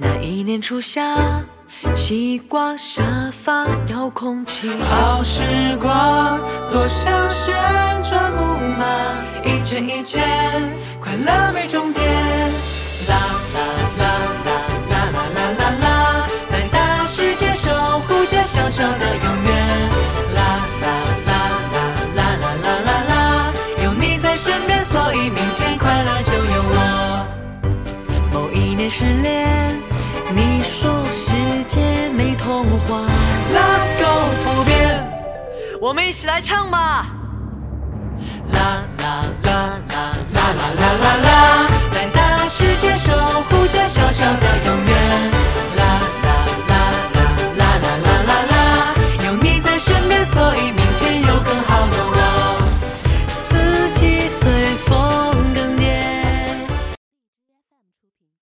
那一年初夏，西瓜沙发遥控器，好时光多像旋转木马，一圈一圈，快乐没终点。啦啦啦啦啦啦啦啦啦，在大世界守护着小小的永远。啦啦啦啦啦啦啦啦啦，有你在身边，所以明天快乐就有我。某一年失恋，童话，拉勾不变。我们一起来唱吧。